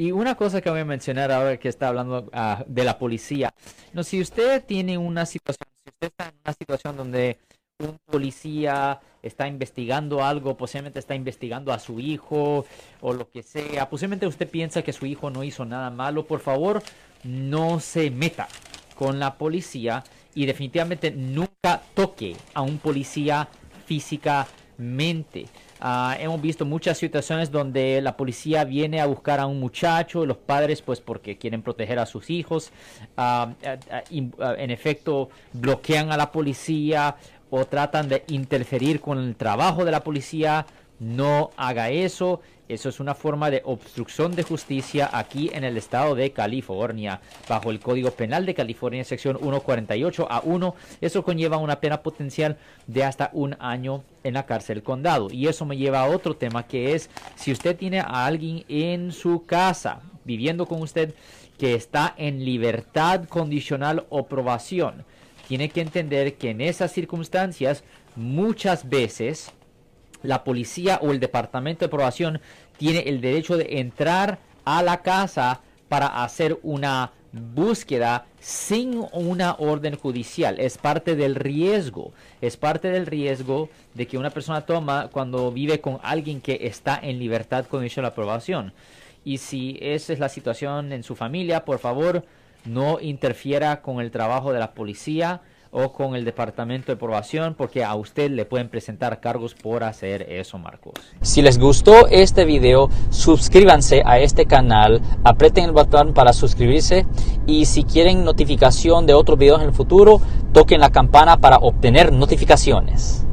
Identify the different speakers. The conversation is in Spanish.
Speaker 1: Y una cosa que voy a mencionar ahora que está hablando ah, de la policía. No, si usted tiene una situación, si usted está en una situación donde un policía está investigando algo, posiblemente está investigando a su hijo o lo que sea, posiblemente usted piensa que su hijo no hizo nada malo, por favor, no se meta con la policía y definitivamente nunca toque a un policía físicamente. Ah, hemos visto muchas situaciones donde la policía viene a buscar a un muchacho, los padres pues porque quieren proteger a sus hijos, ah, ah, en efecto bloquean a la policía o tratan de interferir con el trabajo de la policía. No haga eso. Eso es una forma de obstrucción de justicia aquí en el estado de California. Bajo el Código Penal de California, sección 148 a 1, eso conlleva una pena potencial de hasta un año en la cárcel condado. Y eso me lleva a otro tema que es si usted tiene a alguien en su casa viviendo con usted que está en libertad condicional o probación, tiene que entender que en esas circunstancias muchas veces la policía o el departamento de probación tiene el derecho de entrar a la casa para hacer una búsqueda sin una orden judicial. Es parte del riesgo. Es parte del riesgo de que una persona toma cuando vive con alguien que está en libertad con dicho la aprobación. Y si esa es la situación en su familia, por favor, no interfiera con el trabajo de la policía o con el departamento de aprobación porque a usted le pueden presentar cargos por hacer eso, Marcos.
Speaker 2: Si les gustó este video, suscríbanse a este canal, aprieten el botón para suscribirse y si quieren notificación de otros videos en el futuro, toquen la campana para obtener notificaciones.